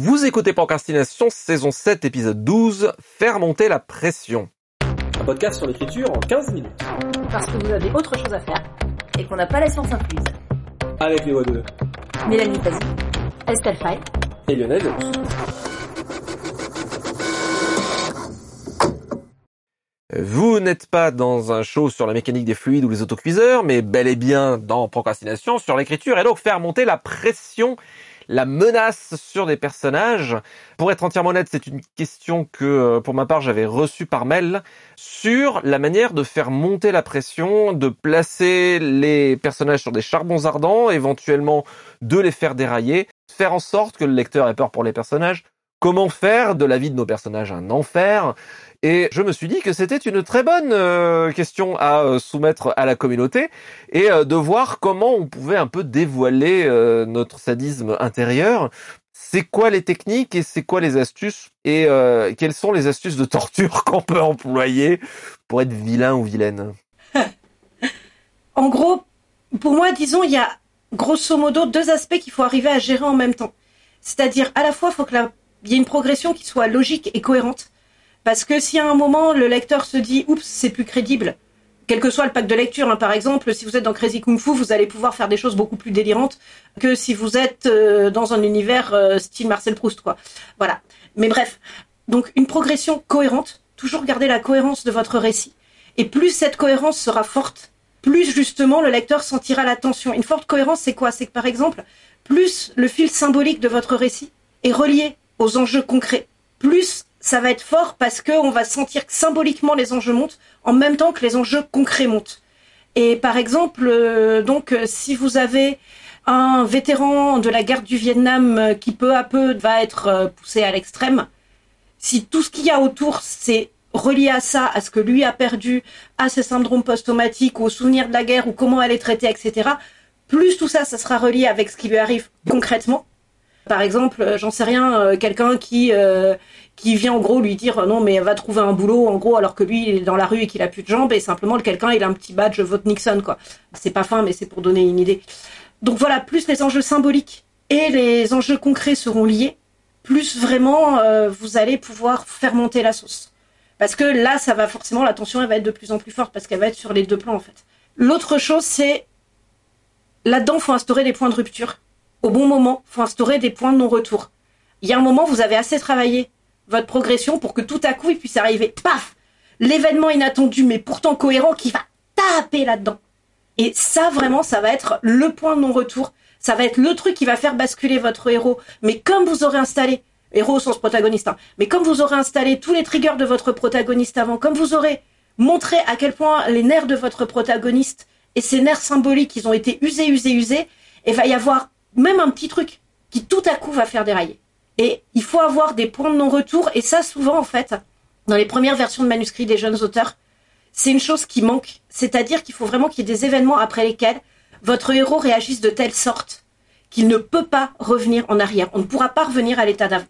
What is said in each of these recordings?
Vous écoutez Procrastination, saison 7, épisode 12, Faire monter la pression. Un podcast sur l'écriture en 15 minutes. Parce que vous avez autre chose à faire et qu'on n'a pas la science incluse. Avec les voix de Mélanie Pazzi, Estelle Fay et Lionel. Vous n'êtes pas dans un show sur la mécanique des fluides ou les autocuiseurs, mais bel et bien dans Procrastination sur l'écriture et donc faire monter la pression la menace sur des personnages. Pour être entièrement honnête, c'est une question que, euh, pour ma part, j'avais reçue par mail sur la manière de faire monter la pression, de placer les personnages sur des charbons ardents, éventuellement de les faire dérailler, faire en sorte que le lecteur ait peur pour les personnages, comment faire de la vie de nos personnages un enfer, et je me suis dit que c'était une très bonne euh, question à euh, soumettre à la communauté et euh, de voir comment on pouvait un peu dévoiler notre sadisme intérieur. C'est quoi les techniques et c'est quoi les astuces et quelles sont les astuces de torture qu'on peut employer pour être vilain ou vilaine? En gros, pour moi, disons, il y a grosso modo deux aspects qu'il faut arriver à gérer en même temps. C'est-à-dire, à la fois, il faut qu'il y ait une progression qui soit logique et cohérente. Parce que si à un moment le lecteur se dit oups c'est plus crédible, quel que soit le pack de lecture, hein, par exemple, si vous êtes dans Crazy Kung Fu, vous allez pouvoir faire des choses beaucoup plus délirantes que si vous êtes euh, dans un univers euh, style Marcel Proust, quoi. Voilà. Mais bref, donc une progression cohérente, toujours garder la cohérence de votre récit. Et plus cette cohérence sera forte, plus justement le lecteur sentira la tension. Une forte cohérence, c'est quoi? C'est que par exemple, plus le fil symbolique de votre récit est relié aux enjeux concrets, plus ça va être fort parce qu'on va sentir que symboliquement les enjeux montent en même temps que les enjeux concrets montent. Et par exemple, euh, donc euh, si vous avez un vétéran de la guerre du Vietnam euh, qui peu à peu va être poussé à l'extrême, si tout ce qu'il y a autour c'est relié à ça, à ce que lui a perdu, à ses syndromes post-traumatiques, aux souvenirs de la guerre ou comment elle est traitée, etc., plus tout ça, ça sera relié avec ce qui lui arrive concrètement. Par exemple, j'en sais rien, quelqu'un qui qui vient en gros lui dire non mais va trouver un boulot en gros alors que lui il est dans la rue et qu'il a plus de jambes et simplement le quelqu'un il a un petit badge vote Nixon quoi. C'est pas fin mais c'est pour donner une idée. Donc voilà, plus les enjeux symboliques et les enjeux concrets seront liés, plus vraiment euh, vous allez pouvoir faire monter la sauce. Parce que là ça va forcément la tension elle va être de plus en plus forte parce qu'elle va être sur les deux plans en fait. L'autre chose c'est là-dedans faut instaurer des points de rupture. Au bon moment, faut instaurer des points de non-retour. Il y a un moment vous avez assez travaillé votre progression pour que tout à coup il puisse arriver, paf, l'événement inattendu mais pourtant cohérent qui va taper là-dedans. Et ça vraiment, ça va être le point de non-retour. Ça va être le truc qui va faire basculer votre héros. Mais comme vous aurez installé, héros au sens protagoniste, hein, mais comme vous aurez installé tous les triggers de votre protagoniste avant, comme vous aurez montré à quel point les nerfs de votre protagoniste et ses nerfs symboliques, ils ont été usés, usés, usés, il va y avoir même un petit truc qui tout à coup va faire dérailler. Et il faut avoir des points de non-retour. Et ça, souvent, en fait, dans les premières versions de manuscrits des jeunes auteurs, c'est une chose qui manque. C'est-à-dire qu'il faut vraiment qu'il y ait des événements après lesquels votre héros réagisse de telle sorte qu'il ne peut pas revenir en arrière. On ne pourra pas revenir à l'état d'avant.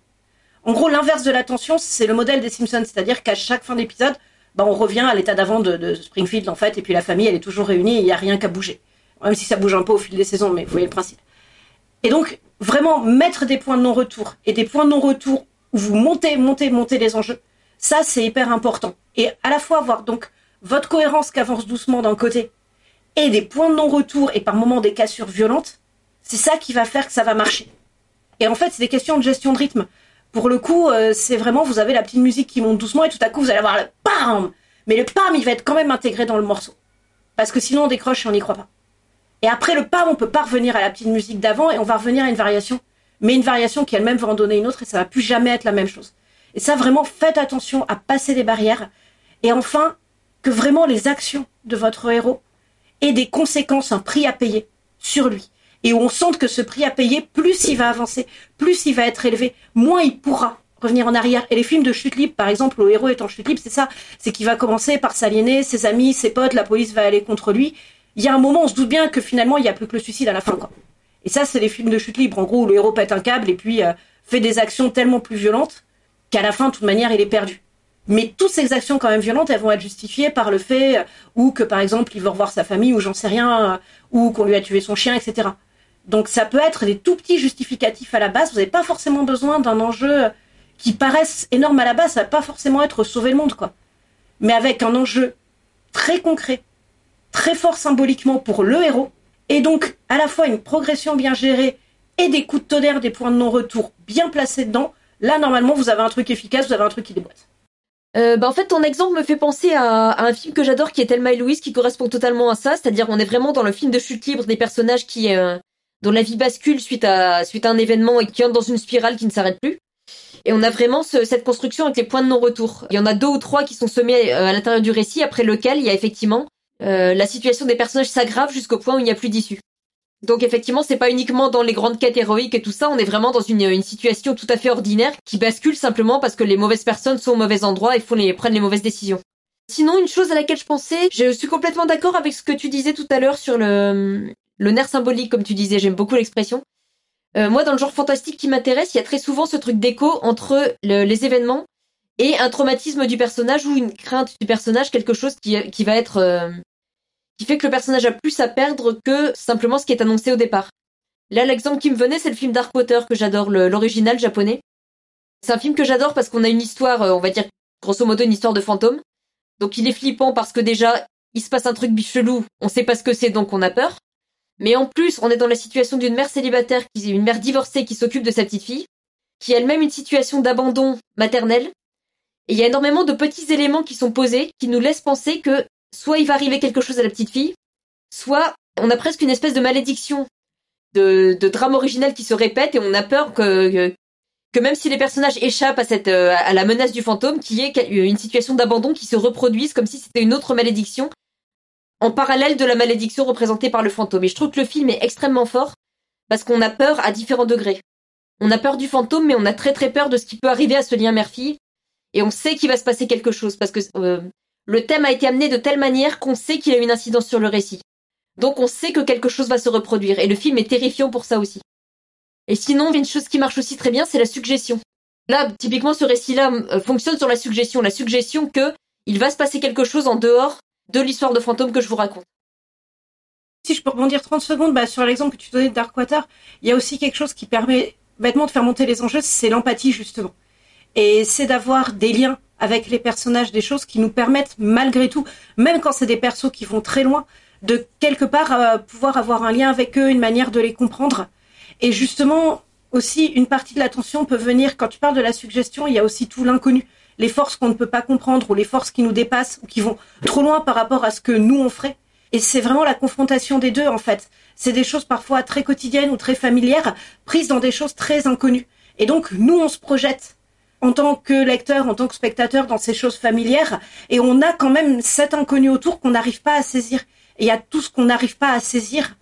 En gros, l'inverse de l'attention, c'est le modèle des Simpsons. C'est-à-dire qu'à chaque fin d'épisode, bah, on revient à l'état d'avant de, Springfield, en fait, et puis la famille, elle est toujours réunie il n'y a rien qu'à bouger. Même si ça bouge un peu au fil des saisons, mais vous voyez le principe. Et donc, vraiment mettre des points de non-retour et des points de non-retour où vous montez, montez, montez les enjeux, ça c'est hyper important. Et à la fois avoir donc votre cohérence qui avance doucement d'un côté et des points de non-retour et par moments des cassures violentes, c'est ça qui va faire que ça va marcher. Et en fait, c'est des questions de gestion de rythme. Pour le coup, euh, c'est vraiment, vous avez la petite musique qui monte doucement et tout à coup, vous allez avoir le PAM Mais le PAM, il va être quand même intégré dans le morceau. Parce que sinon, on décroche et on n'y croit pas. Et après le pas, on peut pas revenir à la petite musique d'avant et on va revenir à une variation. Mais une variation qui elle-même va en donner une autre et ça va plus jamais être la même chose. Et ça, vraiment, faites attention à passer des barrières. Et enfin, que vraiment les actions de votre héros aient des conséquences, un prix à payer sur lui. Et où on sente que ce prix à payer, plus il va avancer, plus il va être élevé, moins il pourra revenir en arrière. Et les films de chute libre, par exemple, où le héros est en chute libre, c'est ça. C'est qu'il va commencer par s'aliéner, ses amis, ses potes, la police va aller contre lui il y a un moment, on se doute bien que finalement, il n'y a plus que le suicide à la fin. Quoi. Et ça, c'est les films de chute libre. En gros, où le héros pète un câble et puis euh, fait des actions tellement plus violentes qu'à la fin, de toute manière, il est perdu. Mais toutes ces actions quand même violentes, elles vont être justifiées par le fait euh, ou que, par exemple, il veut revoir sa famille ou j'en sais rien, euh, ou qu'on lui a tué son chien, etc. Donc ça peut être des tout petits justificatifs à la base. Vous n'avez pas forcément besoin d'un enjeu qui paraisse énorme à la base. Ça va pas forcément être sauver le monde, quoi. Mais avec un enjeu très concret, très fort symboliquement pour le héros, et donc à la fois une progression bien gérée et des coups de tonnerre, des points de non-retour bien placés dedans. Là, normalement, vous avez un truc efficace, vous avez un truc qui déboîte. Euh, bah en fait, ton exemple me fait penser à, un film que j'adore qui est Thelma et Louise, qui correspond totalement à ça. C'est-à-dire, on est vraiment dans le film de chute libre des personnages qui, euh, dont la vie bascule suite à, suite à un événement et qui entrent dans une spirale qui ne s'arrête plus. Et on a vraiment ce, cette construction avec les points de non-retour. Il y en a deux ou trois qui sont semés euh, à l'intérieur du récit, après lequel il y a effectivement euh, la situation des personnages s'aggrave jusqu'au point où il n'y a plus d'issue. Donc effectivement, c'est pas uniquement dans les grandes quêtes héroïques et tout ça, on est vraiment dans une, une situation tout à fait ordinaire qui bascule simplement parce que les mauvaises personnes sont au mauvais endroit et font les, prennent les mauvaises décisions. Sinon, une chose à laquelle je pensais, je suis complètement d'accord avec ce que tu disais tout à l'heure sur le, le nerf symbolique, comme tu disais, j'aime beaucoup l'expression. Euh, moi, dans le genre fantastique qui m'intéresse, il y a très souvent ce truc d'écho entre le, les événements et un traumatisme du personnage ou une crainte du personnage, quelque chose qui, qui va être euh, qui fait que le personnage a plus à perdre que simplement ce qui est annoncé au départ. Là, l'exemple qui me venait, c'est le film Darkwater que j'adore, l'original japonais. C'est un film que j'adore parce qu'on a une histoire, euh, on va dire grosso modo une histoire de fantôme. Donc il est flippant parce que déjà, il se passe un truc bichelou, on sait pas ce que c'est donc on a peur. Mais en plus, on est dans la situation d'une mère célibataire, qui, une mère divorcée qui s'occupe de sa petite fille, qui a elle-même une situation d'abandon maternel. Et il y a énormément de petits éléments qui sont posés qui nous laissent penser que soit il va arriver quelque chose à la petite fille, soit on a presque une espèce de malédiction de, drame original qui se répète et on a peur que, que, même si les personnages échappent à cette euh, à la menace du fantôme, qu'il y ait une situation d'abandon qui se reproduise comme si c'était une autre malédiction en parallèle de la malédiction représentée par le fantôme. Et je trouve que le film est extrêmement fort parce qu'on a peur à différents degrés. On a peur du fantôme, mais on a très très peur de ce qui peut arriver à ce lien mère-fille. Et on sait qu'il va se passer quelque chose parce que euh, le thème a été amené de telle manière qu'on sait qu'il a une incidence sur le récit. Donc on sait que quelque chose va se reproduire, et le film est terrifiant pour ça aussi. Et sinon, une chose qui marche aussi très bien, c'est la suggestion. Là, typiquement, ce récit-là euh, fonctionne sur la suggestion, la suggestion que il va se passer quelque chose en dehors de l'histoire de fantôme que je vous raconte. Si je peux rebondir 30 secondes bah, sur l'exemple que tu donnais de Darkwater, il y a aussi quelque chose qui permet bêtement de faire monter les enjeux, c'est l'empathie justement. Et c'est d'avoir des liens avec les personnages, des choses qui nous permettent malgré tout, même quand c'est des persos qui vont très loin, de quelque part euh, pouvoir avoir un lien avec eux, une manière de les comprendre. Et justement, aussi, une partie de l'attention peut venir, quand tu parles de la suggestion, il y a aussi tout l'inconnu. Les forces qu'on ne peut pas comprendre ou les forces qui nous dépassent ou qui vont trop loin par rapport à ce que nous on ferait. Et c'est vraiment la confrontation des deux, en fait. C'est des choses parfois très quotidiennes ou très familières, prises dans des choses très inconnues. Et donc, nous, on se projette en tant que lecteur, en tant que spectateur dans ces choses familières, et on a quand même cet inconnu autour qu'on n'arrive pas à saisir. Et il y a tout ce qu'on n'arrive pas à saisir.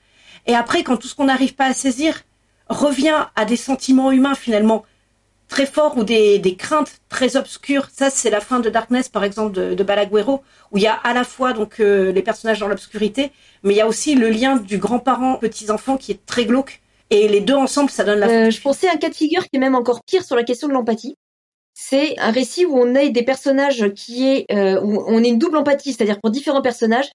Et après, quand tout ce qu'on n'arrive pas à saisir revient à des sentiments humains finalement très forts ou des, des craintes très obscures, ça c'est la fin de Darkness par exemple de, de Balaguero, où il y a à la fois donc euh, les personnages dans l'obscurité, mais il y a aussi le lien du grand-parent petits-enfants qui est très glauque. Et les deux ensemble, ça donne la. Euh, je pensais à un cas de figure qui est même encore pire sur la question de l'empathie c'est un récit où on a des personnages qui est euh, où on est une double empathie, c'est-à-dire pour différents personnages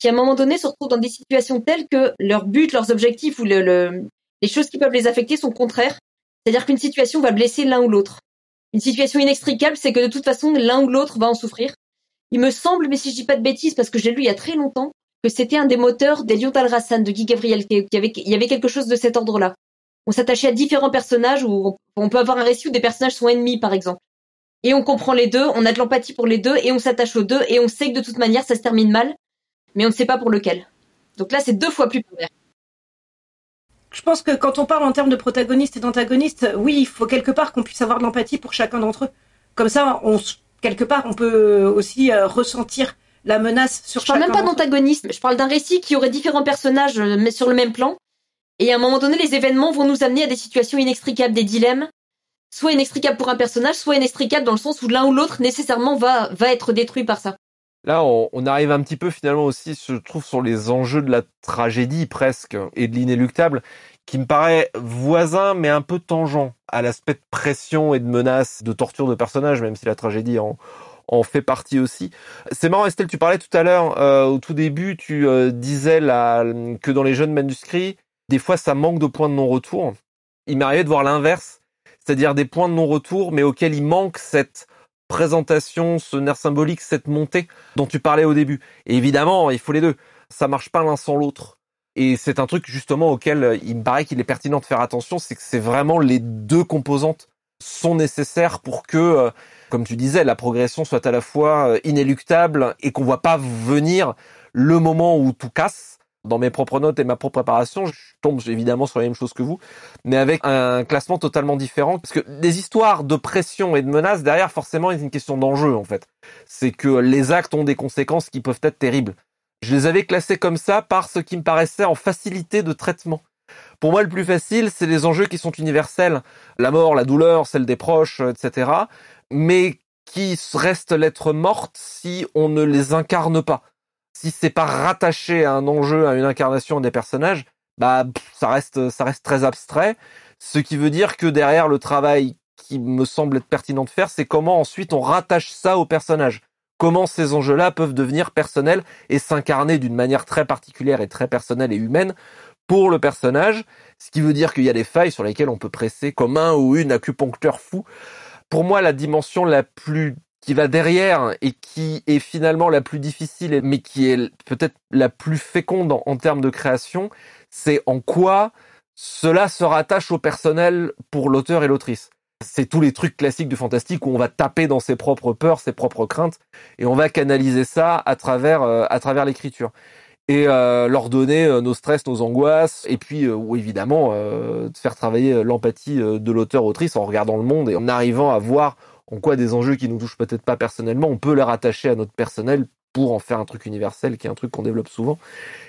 qui à un moment donné se retrouvent dans des situations telles que leur but, leurs objectifs ou le, les choses qui peuvent les affecter sont contraires. C'est-à-dire qu'une situation va blesser l'un ou l'autre. Une situation inextricable, c'est que de toute façon l'un ou l'autre va en souffrir. Il me semble, mais si je dis pas de bêtises, parce que j'ai lu il y a très longtemps, que c'était un des moteurs d'Eliot Al-Rassan de Guy Gabriel, qui avait, il y avait quelque chose de cet ordre-là on s'attachait à différents personnages où on peut avoir un récit où des personnages sont ennemis, par exemple. Et on comprend les deux, on a de l'empathie pour les deux, et on s'attache aux deux, et on sait que de toute manière, ça se termine mal, mais on ne sait pas pour lequel. Donc là, c'est deux fois plus pervers. Je pense que quand on parle en termes de protagonistes et d'antagonistes, oui, il faut quelque part qu'on puisse avoir de l'empathie pour chacun d'entre eux. Comme ça, on, quelque part, on peut aussi euh, ressentir la menace sur je parle même pas d'antagoniste, je parle d'un récit qui aurait différents personnages euh, mais sur le même plan et à un moment donné, les événements vont nous amener à des situations inextricables, des dilemmes, soit inextricables pour un personnage, soit inextricables dans le sens où l'un ou l'autre nécessairement va, va être détruit par ça. Là, on, arrive un petit peu finalement aussi, je trouve, sur les enjeux de la tragédie presque et de l'inéluctable, qui me paraît voisin mais un peu tangent à l'aspect de pression et de menace, de torture de personnages, même si la tragédie en, en fait partie aussi. C'est marrant, Estelle, tu parlais tout à l'heure, euh, au tout début, tu euh, disais que dans les jeunes manuscrits, des fois ça manque de points de non-retour. Il arrivé de voir l'inverse, c'est-à-dire des points de non-retour, mais auxquels il manque cette présentation, ce nerf symbolique, cette montée dont tu parlais au début. Évidemment, il faut les deux. Ça marche pas l'un sans l'autre. Et c'est un truc justement auquel euh, il me paraît qu'il est pertinent de faire attention, c'est que c'est vraiment les deux composantes sont nécessaires pour que, euh, comme tu disais, la progression soit à la fois euh, inéluctable et qu'on voit pas venir le moment où tout casse. Dans mes propres notes et ma propre préparation, je tombe évidemment sur la même chose que vous, mais avec un classement totalement différent. Parce que des histoires de pression et de menaces, derrière, forcément, a une question d'enjeu, en fait. C'est que les actes ont des conséquences qui peuvent être terribles. Je les avais classés comme ça par ce qui me paraissait en facilité de traitement. Pour moi, le plus facile, c'est les enjeux qui sont universels. La mort, la douleur, celle des proches, etc. Mais qui restent lettres mortes si on ne les incarne pas si c'est pas rattaché à un enjeu, à une incarnation des personnages, bah ça reste ça reste très abstrait. Ce qui veut dire que derrière le travail qui me semble être pertinent de faire, c'est comment ensuite on rattache ça au personnage. Comment ces enjeux-là peuvent devenir personnels et s'incarner d'une manière très particulière et très personnelle et humaine pour le personnage. Ce qui veut dire qu'il y a des failles sur lesquelles on peut presser comme un ou une acupuncteur fou. Pour moi, la dimension la plus qui va derrière et qui est finalement la plus difficile, mais qui est peut-être la plus féconde en, termes de création, c'est en quoi cela se rattache au personnel pour l'auteur et l'autrice. C'est tous les trucs classiques du fantastique où on va taper dans ses propres peurs, ses propres craintes, et on va canaliser ça à travers euh, à travers l'écriture et euh, leur donner euh, nos stress, nos angoisses, et puis ou évidemment de faire travailler l'empathie de l'auteur-autrice en regardant le monde et en arrivant à voir en quoi des enjeux qui nous touchent peut-être pas personnellement, on peut les rattacher à notre personnel pour en faire un truc universel, qui est un truc qu'on développe souvent.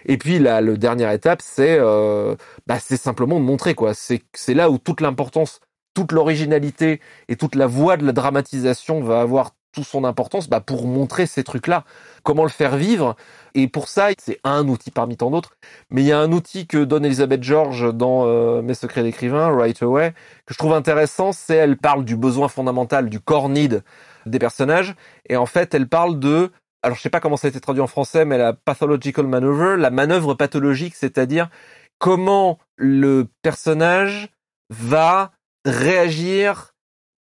Et puis la le dernière étape, c'est euh, bah, c'est simplement de montrer quoi. C'est c'est là où toute l'importance, toute l'originalité et toute la voix de la dramatisation va avoir toute son importance bah, pour montrer ces trucs-là. Comment le faire vivre Et pour ça, c'est un outil parmi tant d'autres. Mais il y a un outil que donne Elisabeth George dans euh, Mes secrets d'écrivain, Right Away, que je trouve intéressant. C'est elle parle du besoin fondamental, du core need des personnages. Et en fait, elle parle de alors je sais pas comment ça a été traduit en français, mais la pathological maneuver, la manœuvre pathologique, c'est-à-dire comment le personnage va réagir,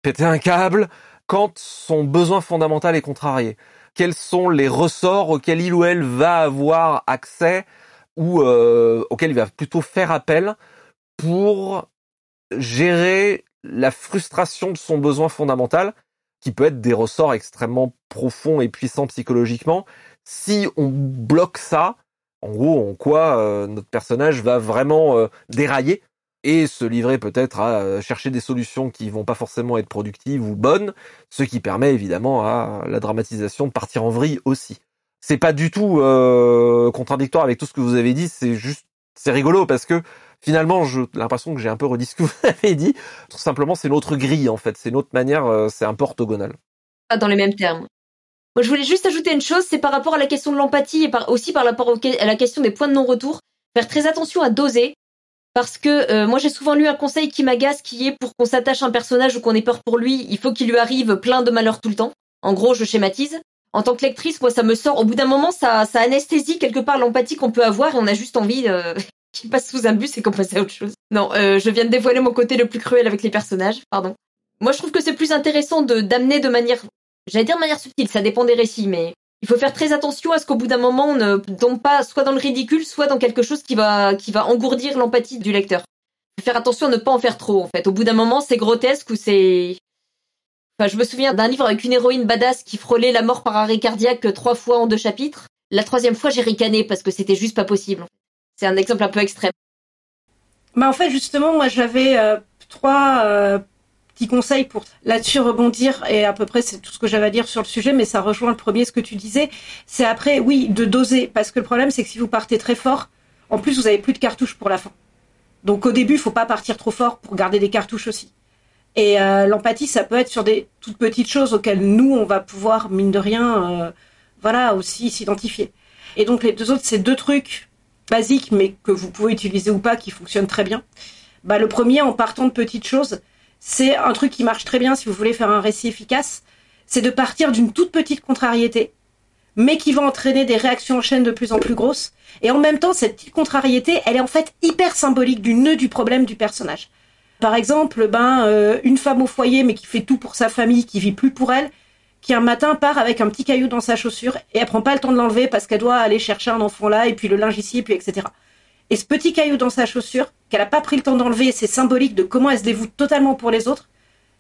péter un câble, quand son besoin fondamental est contrarié Quels sont les ressorts auxquels il ou elle va avoir accès ou euh, auxquels il va plutôt faire appel pour gérer la frustration de son besoin fondamental, qui peut être des ressorts extrêmement profonds et puissants psychologiquement? Si on bloque ça, en gros, en quoi euh, notre personnage va vraiment euh, dérailler? Et se livrer peut-être à euh, chercher des solutions qui vont pas forcément être productives ou bonnes, ce qui permet évidemment à la dramatisation de partir en vrille aussi. C'est pas du tout euh, contradictoire avec tout ce que vous avez dit, c'est juste c'est rigolo parce que finalement j'ai l'impression que j'ai un peu redit ce que vous avez dit. Tout simplement c'est une autre grille en fait, c'est une autre manière, euh, c'est un peu orthogonal. Pas dans les mêmes termes. Moi je voulais juste ajouter une chose, c'est par rapport à la question de l'empathie et aussi par rapport à la question des points de non-retour, faire très attention à doser parce que euh, moi j'ai souvent lu un conseil qui m'agace qui est pour qu'on s'attache à un personnage ou qu'on ait peur pour lui, il faut qu'il lui arrive plein de malheurs tout le temps. En gros, je schématise. En tant que lectrice, moi ça me sort au bout d'un moment ça ça anesthésie quelque part l'empathie qu'on peut avoir et on a juste envie euh, qu'il passe sous un bus et qu'on passe à autre chose. Non, euh, je viens de dévoiler mon côté le plus cruel avec les personnages, pardon. Moi je trouve que c'est plus intéressant de d'amener de manière j'allais dire de manière subtile, ça dépend des récits mais il faut faire très attention à ce qu'au bout d'un moment on ne tombe pas soit dans le ridicule, soit dans quelque chose qui va qui va engourdir l'empathie du lecteur. Il faut faire attention à ne pas en faire trop en fait. Au bout d'un moment, c'est grotesque ou c'est Enfin, je me souviens d'un livre avec une héroïne badass qui frôlait la mort par arrêt cardiaque trois fois en deux chapitres. La troisième fois, j'ai ricané parce que c'était juste pas possible. C'est un exemple un peu extrême. Bah en fait, justement, moi j'avais euh, trois euh, petit conseil pour là-dessus rebondir et à peu près c'est tout ce que j'avais à dire sur le sujet, mais ça rejoint le premier ce que tu disais. C'est après, oui, de doser parce que le problème c'est que si vous partez très fort, en plus vous avez plus de cartouches pour la fin. Donc au début, il faut pas partir trop fort pour garder des cartouches aussi. Et euh, l'empathie, ça peut être sur des toutes petites choses auxquelles nous on va pouvoir mine de rien, euh, voilà aussi s'identifier. Et donc les deux autres, c'est deux trucs basiques mais que vous pouvez utiliser ou pas qui fonctionnent très bien. Bah le premier en partant de petites choses c'est un truc qui marche très bien si vous voulez faire un récit efficace, c'est de partir d'une toute petite contrariété mais qui va entraîner des réactions en chaîne de plus en plus grosses. Et en même temps, cette petite contrariété, elle est en fait hyper symbolique du nœud du problème du personnage. Par exemple, ben euh, une femme au foyer mais qui fait tout pour sa famille, qui vit plus pour elle, qui un matin part avec un petit caillou dans sa chaussure et elle prend pas le temps de l'enlever parce qu'elle doit aller chercher un enfant là et puis le linge ici et puis etc. Et ce petit caillou dans sa chaussure qu'elle a pas pris le temps d'enlever, c'est symbolique de comment elle se dévoue totalement pour les autres.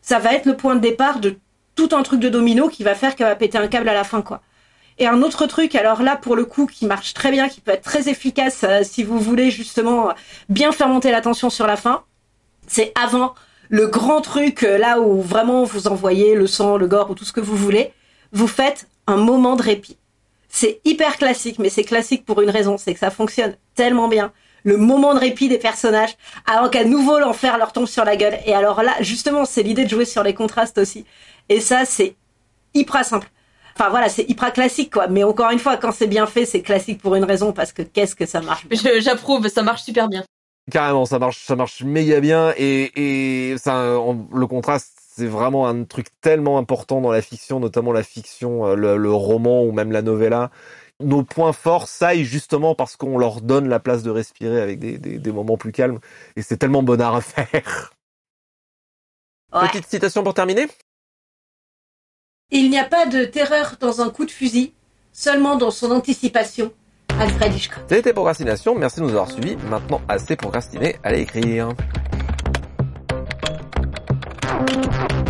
Ça va être le point de départ de tout un truc de domino qui va faire qu'elle va péter un câble à la fin quoi. Et un autre truc, alors là pour le coup qui marche très bien, qui peut être très efficace euh, si vous voulez justement bien faire monter la tension sur la fin, c'est avant le grand truc euh, là où vraiment vous envoyez le sang, le gore ou tout ce que vous voulez. Vous faites un moment de répit. C'est hyper classique, mais c'est classique pour une raison, c'est que ça fonctionne tellement bien. Le moment de répit des personnages, avant qu'à nouveau l'enfer leur tombe sur la gueule. Et alors là, justement, c'est l'idée de jouer sur les contrastes aussi. Et ça, c'est hyper simple. Enfin voilà, c'est hyper classique quoi. Mais encore une fois, quand c'est bien fait, c'est classique pour une raison parce que qu'est-ce que ça marche. J'approuve, ça marche super bien. Carrément, ça marche, ça marche méga bien et, et ça, on- le contraste, c'est vraiment un truc tellement important dans la fiction, notamment la fiction, euh, le, le roman ou même la novella. Nos points forts saillent justement parce qu'on leur donne la place de respirer avec des, des, des moments plus calmes et c'est tellement bonheur à faire. Ouais. Petite citation pour terminer. Il n'y a pas de terreur dans un coup de fusil, seulement dans son anticipation. Alfred Hitchcock. C'était Procrastination, merci de nous avoir suivis. Maintenant, assez procrastiné, allez écrire. Thank you.